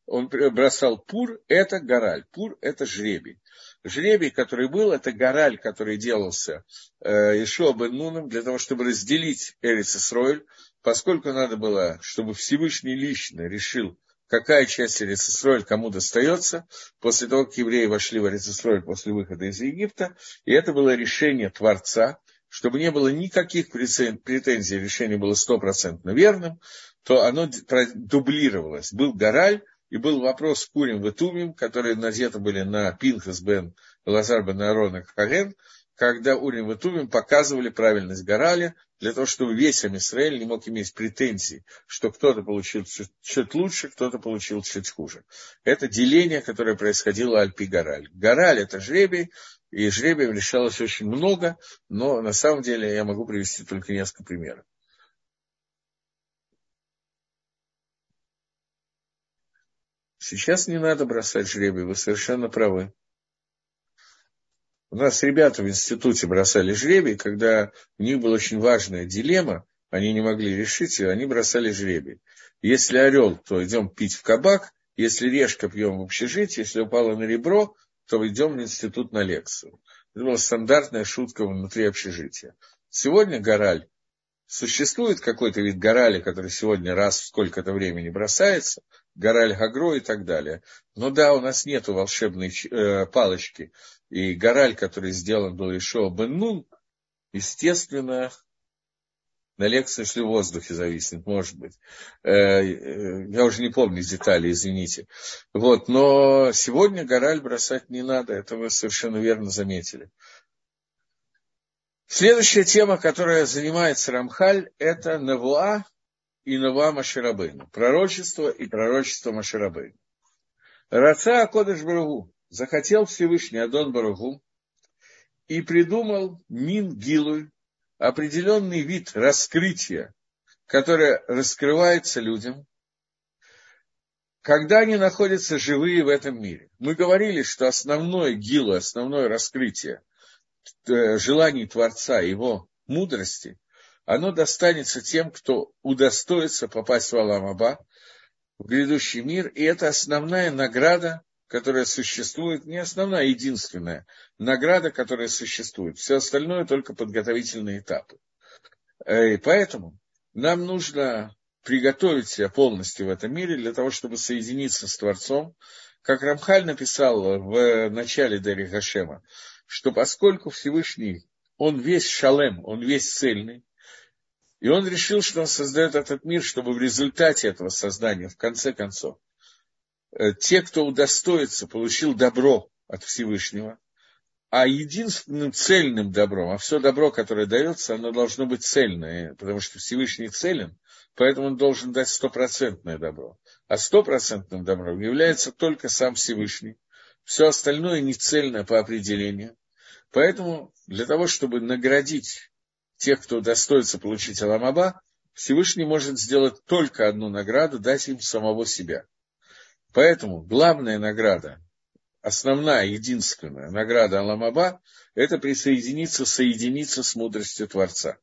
Он бросал пур – это гораль, пур – это жребий. Жребий, который был, это гораль, который делался э, Ишуа бен Нуном для того, чтобы разделить Эрис Исроэль, поскольку надо было, чтобы Всевышний лично решил, какая часть Эрицесройль кому достается, после того, как евреи вошли в Эрицесройль после выхода из Египта, и это было решение Творца, чтобы не было никаких претензий, решение было стопроцентно верным, то оно дублировалось. Был Гораль, и был вопрос Курим Ветумим, которые надеты были на Пинхас бен Лазар бен Аарон Каген, когда Урим и Тумим показывали правильность Гораля, для того, чтобы весь Амисраэль не мог иметь претензий, что кто-то получил чуть лучше, кто-то получил чуть хуже. Это деление, которое происходило Альпи Гораль. Гораль – это жребий, и жребием решалось очень много, но на самом деле я могу привести только несколько примеров. Сейчас не надо бросать жребий, вы совершенно правы. У нас ребята в институте бросали жребий, когда у них была очень важная дилемма, они не могли решить ее, они бросали жребий. Если орел, то идем пить в кабак, если решка, пьем в общежитии, если упала на ребро, то идем в институт на лекцию. Это была стандартная шутка внутри общежития. Сегодня гораль. Существует какой-то вид гораля, который сегодня раз в сколько-то времени бросается, гораль Гагро и так далее. Но да, у нас нет волшебной э, палочки, и гораль, который сделан был Ишоа бен естественно, на лекции шли в воздухе зависнет, может быть. Э, э, я уже не помню детали, извините. Вот, но сегодня гораль бросать не надо, это вы совершенно верно заметили. Следующая тема, которая занимается Рамхаль, это Навуа и Навуа Маширабейну. Пророчество и пророчество Маширабейну. Раца Акодыш Барагу захотел Всевышний Адон Барагу и придумал Мин Гилуй, определенный вид раскрытия, которое раскрывается людям, когда они находятся живые в этом мире. Мы говорили, что основное гилу, основное раскрытие э, желаний Творца, его мудрости, оно достанется тем, кто удостоится попасть в Аламаба, в грядущий мир, и это основная награда которая существует, не основная, а единственная награда, которая существует. Все остальное только подготовительные этапы. Э, и поэтому нам нужно приготовить себя полностью в этом мире для того, чтобы соединиться с Творцом. Как Рамхаль написал в начале Дери Гашема, что поскольку Всевышний, он весь шалем, он весь цельный, и он решил, что он создает этот мир, чтобы в результате этого создания, в конце концов, те, кто удостоится, получил добро от Всевышнего, А единственным цельным добром, а все добро, которое дается, оно должно быть цельное, потому что Всевышний целен, поэтому он должен дать стопроцентное добро. А стопроцентным добром является только сам Всевышний. Все остальное не цельно по определению. Поэтому для того, чтобы наградить тех, кто достоится получить Аламаба, Всевышний может сделать только одну награду, дать им самого себя. Поэтому главная награда основная, единственная награда Аламаба – это присоединиться, соединиться с мудростью Творца.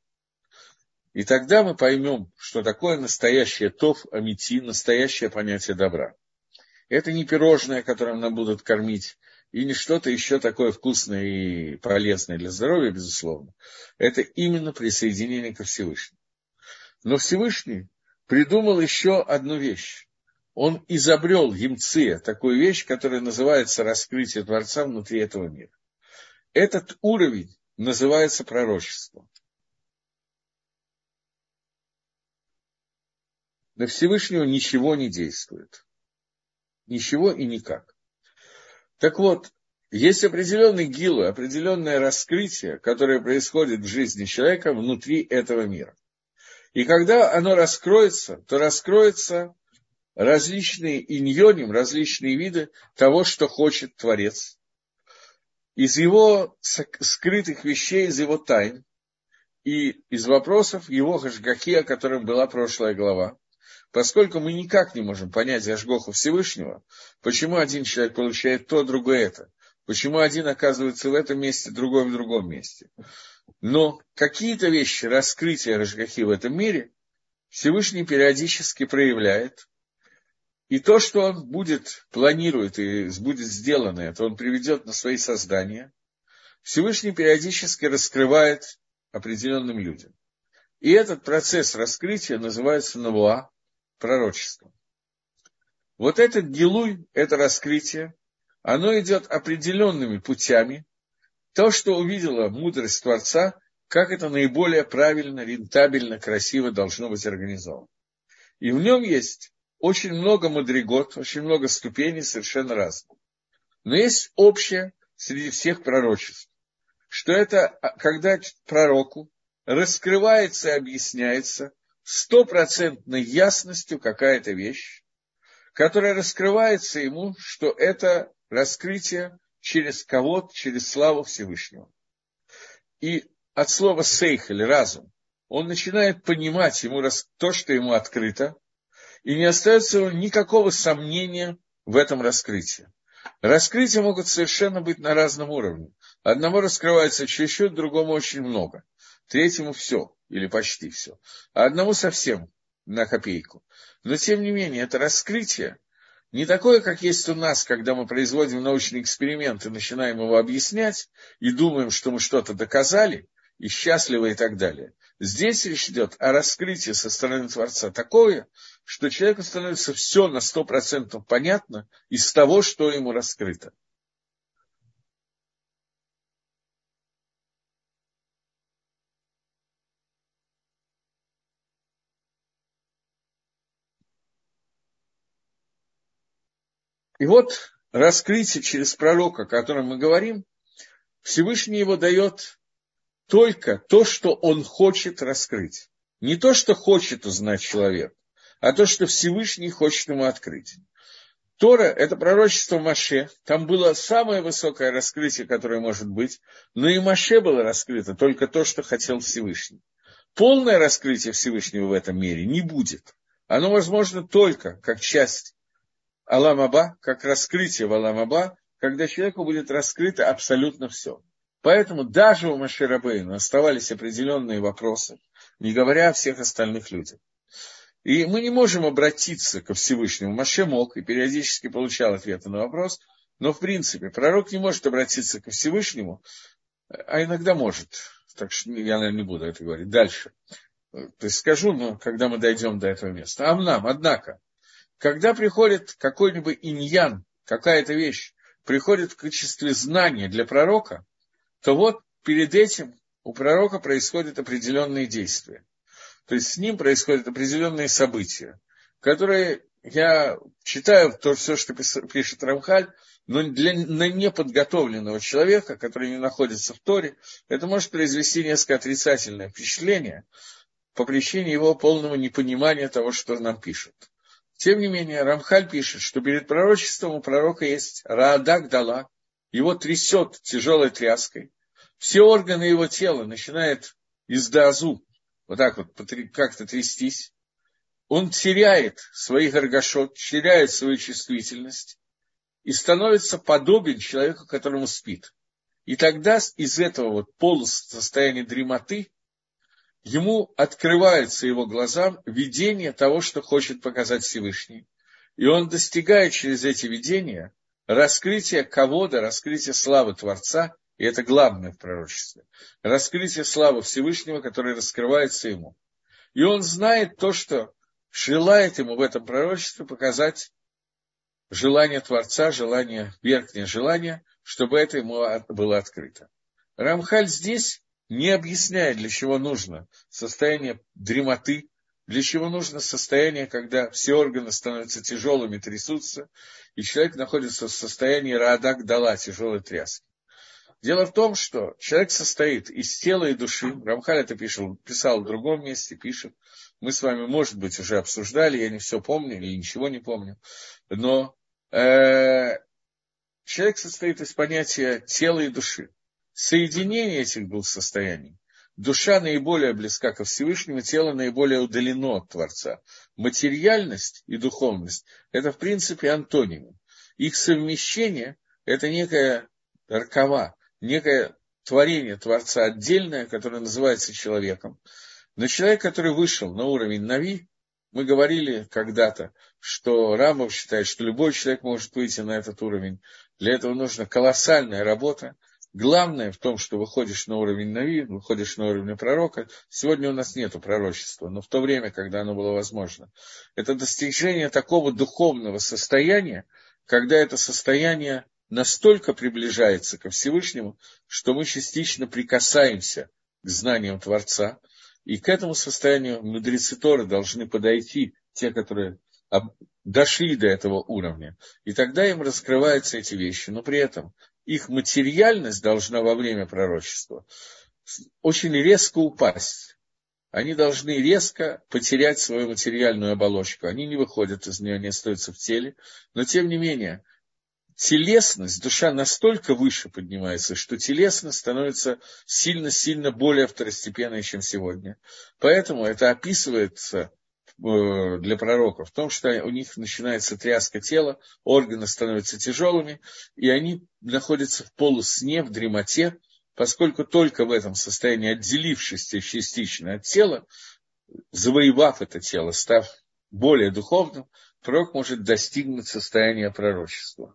И тогда мы поймем, что такое настоящее тов, амити, настоящее понятие добра. Это не пирожное, которым нам будут кормить, и не что-то еще такое вкусное и полезное для здоровья, безусловно. Это именно присоединение ко Всевышнему. Но Всевышний придумал еще одну вещь он изобрел Емция, такую вещь, которая называется раскрытие Творца внутри этого мира. Этот уровень называется пророчеством. На Всевышнего ничего не действует. Ничего и никак. Так вот, есть определенный гилу, определенное раскрытие, которое происходит в жизни человека внутри этого мира. И когда оно раскроется, то раскроется различные иньоним, различные виды того, что хочет Творец. Из его скрытых вещей, из его тайн и из вопросов его Гашгахи, о котором была прошлая глава. Поскольку мы никак не можем понять Ашгоху Всевышнего, почему один человек получает то, другой это, почему один оказывается в этом месте, другой в другом месте. Но какие-то вещи, раскрытия Рашгахи в этом мире, Всевышний периодически проявляет, и то, что он будет, планирует и будет сделано, это он приведет на свои создания, Всевышний периодически раскрывает определенным людям. И этот процесс раскрытия называется Навуа, пророчеством. Вот этот гилуй, это раскрытие, оно идет определенными путями. То, что увидела мудрость Творца, как это наиболее правильно, рентабельно, красиво должно быть организовано. И в нем есть очень много мадригот, очень много ступеней совершенно разных. Но есть общее среди всех пророчеств, что это а, когда пророку раскрывается и объясняется стопроцентной ясностью какая-то вещь, которая раскрывается ему, что это раскрытие через кого-то, через славу Всевышнего. И от слова сейхель, разум, он начинает понимать ему то, что ему открыто, и не остается никакого сомнения в этом раскрытии. Раскрытия могут совершенно быть на разном уровне. Одному раскрывается чуть-чуть, другому очень много. Третьему все, или почти все. А одному совсем на копейку. Но тем не менее, это раскрытие не такое, как есть у нас, когда мы производим научный эксперимент и начинаем его объяснять, и думаем, что мы что-то доказали, и счастливы и так далее. Здесь речь идет о раскрытии со стороны Творца такое, что человеку становится все на сто процентов понятно из того, что ему раскрыто. И вот раскрытие через пророка, о котором мы говорим, Всевышний его дает только то, что он хочет раскрыть. Не то, что хочет узнать человек, а то, что Всевышний хочет ему открыть. Тора – это пророчество Маше. Там было самое высокое раскрытие, которое может быть. Но и Маше было раскрыто только то, что хотел Всевышний. Полное раскрытие Всевышнего в этом мире не будет. Оно возможно только как часть Аламаба, как раскрытие в Аламаба, когда человеку будет раскрыто абсолютно все. Поэтому даже у Маширабейна оставались определенные вопросы, не говоря о всех остальных людях. И мы не можем обратиться ко Всевышнему. Маше мог и периодически получал ответы на вопрос, но в принципе пророк не может обратиться ко Всевышнему, а иногда может. Так что я, наверное, не буду это говорить. Дальше. То есть скажу, но когда мы дойдем до этого места. Амнам, однако, когда приходит какой-нибудь иньян, какая-то вещь, приходит в качестве знания для пророка, то вот перед этим у пророка происходят определенные действия. То есть с ним происходят определенные события, которые я читаю то все, что пишет Рамхаль, Но для на неподготовленного человека, который не находится в Торе, это может произвести несколько отрицательное впечатление по причине его полного непонимания того, что нам пишут. Тем не менее, Рамхаль пишет, что перед пророчеством у пророка есть Раадак Дала, его трясет тяжелой тряской, все органы его тела начинают из дазу вот так вот как-то трястись, он теряет своих горгашот, теряет свою чувствительность и становится подобен человеку, которому спит. И тогда из этого вот полусостояния дремоты ему открывается его глазам видение того, что хочет показать Всевышний. И он достигает через эти видения раскрытия кого-то, раскрытия славы Творца, и это главное в пророчестве, раскрытие славы Всевышнего, которое раскрывается ему. И он знает то, что желает ему в этом пророчестве показать желание Творца, желание, верхнее желание, чтобы это ему было открыто. Рамхаль здесь не объясняет, для чего нужно состояние дремоты, для чего нужно состояние, когда все органы становятся тяжелыми, трясутся, и человек находится в состоянии радак дала, тяжелой тряски. Дело в том, что человек состоит из тела и души. Рамхаль это пишет, писал в другом месте, пишет. Мы с вами, может быть, уже обсуждали, я не все помню или ничего не помню. Но э, человек состоит из понятия тела и души. Соединение этих двух состояний. Душа наиболее близка ко Всевышнему, тело наиболее удалено от Творца. Материальность и духовность – это, в принципе, антонимы. Их совмещение – это некая ракова, некое творение Творца отдельное, которое называется человеком. Но человек, который вышел на уровень Нави, мы говорили когда-то, что Рамов считает, что любой человек может выйти на этот уровень. Для этого нужна колоссальная работа. Главное в том, что выходишь на уровень Нави, выходишь на уровень пророка. Сегодня у нас нет пророчества, но в то время, когда оно было возможно. Это достижение такого духовного состояния, когда это состояние настолько приближается ко Всевышнему, что мы частично прикасаемся к знаниям Творца, и к этому состоянию мудрецы Торы должны подойти, те, которые дошли до этого уровня. И тогда им раскрываются эти вещи. Но при этом их материальность должна во время пророчества очень резко упасть. Они должны резко потерять свою материальную оболочку. Они не выходят из нее, они остаются в теле. Но тем не менее, телесность, душа настолько выше поднимается, что телесность становится сильно-сильно более второстепенной, чем сегодня. Поэтому это описывается для пророков в том, что у них начинается тряска тела, органы становятся тяжелыми, и они находятся в полусне, в дремоте, поскольку только в этом состоянии, отделившись частично от тела, завоевав это тело, став более духовным, пророк может достигнуть состояния пророчества.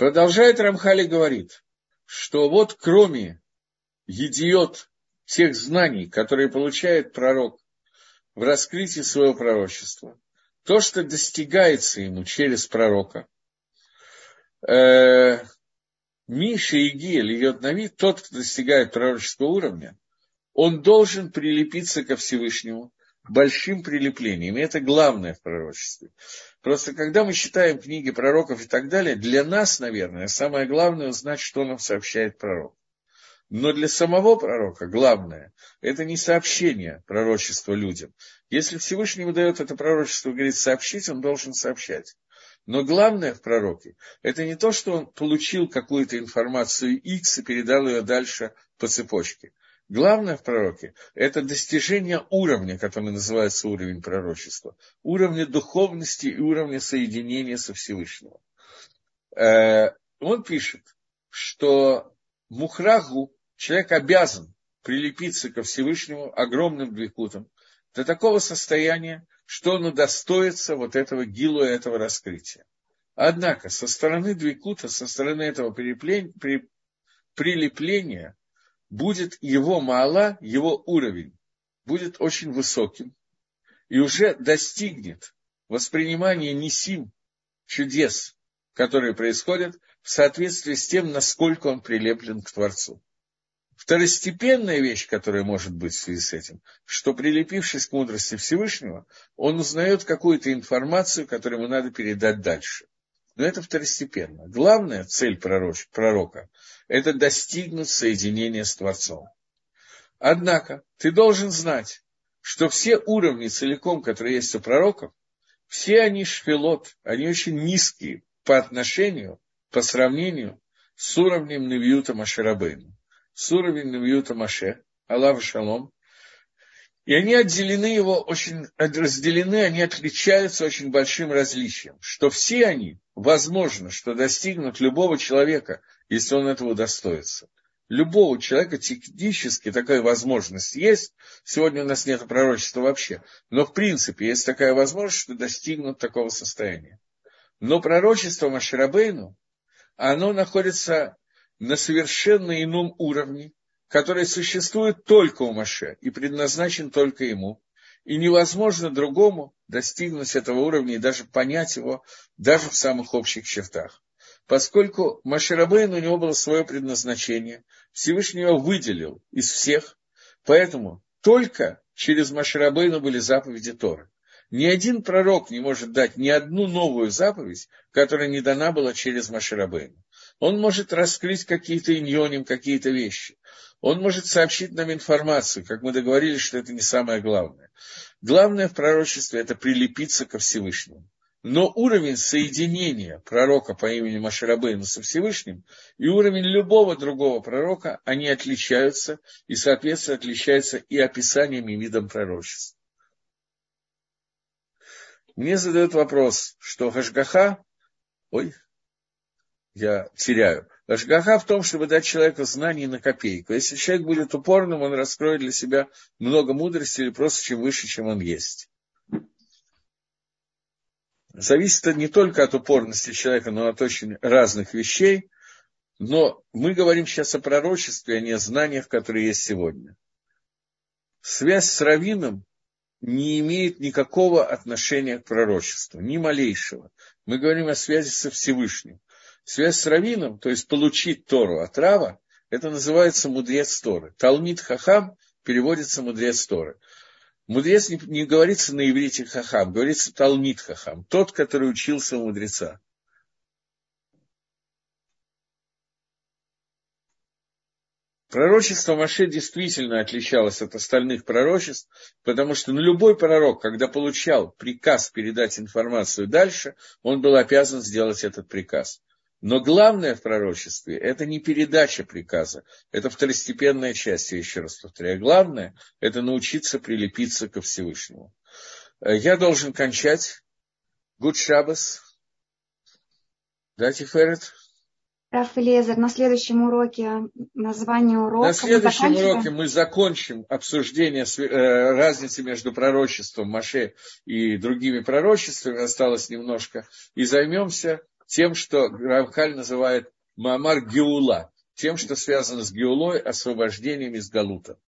Продолжает Рамхали говорит, что вот кроме едиот тех знаний, которые получает пророк в раскрытии своего пророчества, то, что достигается ему через пророка, э, Миша и Гиель, идет на вид, тот, кто достигает пророческого уровня, он должен прилепиться ко Всевышнему большим прилеплением. И это главное в пророчестве. Просто когда мы читаем книги пророков и так далее, для нас, наверное, самое главное узнать, что нам сообщает пророк. Но для самого пророка главное – это не сообщение пророчества людям. Если Всевышний ему дает это пророчество, говорит сообщить, он должен сообщать. Но главное в пророке – это не то, что он получил какую-то информацию X и передал ее дальше по цепочке. Главное в пророке – это достижение уровня, который называется уровень пророчества, уровня духовности и уровня соединения со Всевышним. Э, он пишет, что Мухрагу человек обязан прилепиться ко Всевышнему огромным двикутом до такого состояния, что он удостоится вот этого гилу, этого раскрытия. Однако со стороны двикута, со стороны этого прилепления – будет его мала, его уровень будет очень высоким и уже достигнет воспринимания несим чудес, которые происходят в соответствии с тем, насколько он прилеплен к Творцу. Второстепенная вещь, которая может быть в связи с этим, что прилепившись к мудрости Всевышнего, он узнает какую-то информацию, которую ему надо передать дальше. Но это второстепенно. Главная цель пророч, пророка – это достигнуть соединения с Творцом. Однако ты должен знать, что все уровни целиком, которые есть у пророков, все они шфилот, они очень низкие по отношению, по сравнению с уровнем Невьюта Маширабейну с уровнем Навиюта Маше, Аллах Шалом, и они отделены его очень, разделены, они отличаются очень большим различием, что все они, возможно, что достигнут любого человека, если он этого достоится. Любого человека технически такая возможность есть. Сегодня у нас нет пророчества вообще. Но в принципе есть такая возможность, что достигнут такого состояния. Но пророчество Маширабейну, оно находится на совершенно ином уровне, который существует только у Маше и предназначен только ему. И невозможно другому достигнуть этого уровня и даже понять его даже в самых общих чертах. Поскольку Маширабейн у него было свое предназначение, Всевышний его выделил из всех, поэтому только через Маширабейну были заповеди Торы. Ни один пророк не может дать ни одну новую заповедь, которая не дана была через Маширабейну. Он может раскрыть какие-то иньоним, какие-то вещи. Он может сообщить нам информацию, как мы договорились, что это не самое главное. Главное в пророчестве – это прилепиться ко Всевышнему. Но уровень соединения пророка по имени Маширабейну со Всевышним и уровень любого другого пророка, они отличаются, и, соответственно, отличаются и описанием, и видом пророчества. Мне задают вопрос, что Хашгаха, ой, я теряю. Ашгаха в том, чтобы дать человеку знание на копейку. Если человек будет упорным, он раскроет для себя много мудрости или просто чем выше, чем он есть. Зависит это не только от упорности человека, но от очень разных вещей. Но мы говорим сейчас о пророчестве, а не о знаниях, которые есть сегодня. Связь с раввином не имеет никакого отношения к пророчеству, ни малейшего. Мы говорим о связи со Всевышним. Связь с раввином, то есть получить Тору от Рава, это называется мудрец Торы. Талмит Хахам переводится мудрец Торы. Мудрец не, не говорится на иврите Хахам, говорится Талмит Хахам, тот, который учился у мудреца. Пророчество Маше действительно отличалось от остальных пророчеств, потому что ну, любой пророк, когда получал приказ передать информацию дальше, он был обязан сделать этот приказ. Но главное в пророчестве – это не передача приказа, это второстепенная часть, я еще раз повторяю. Главное – это научиться прилепиться ко Всевышнему. Э, я должен кончать. Гуд Шабас. Да, Тиферет? Раф Элезер, на следующем уроке название урока. На следующем мы уроке мы закончим обсуждение э, разницы между пророчеством Маше и другими пророчествами, осталось немножко, и займемся тем, что Рамхаль называет Мамар Геула, тем, что связано с Геулой, освобождением из Галута.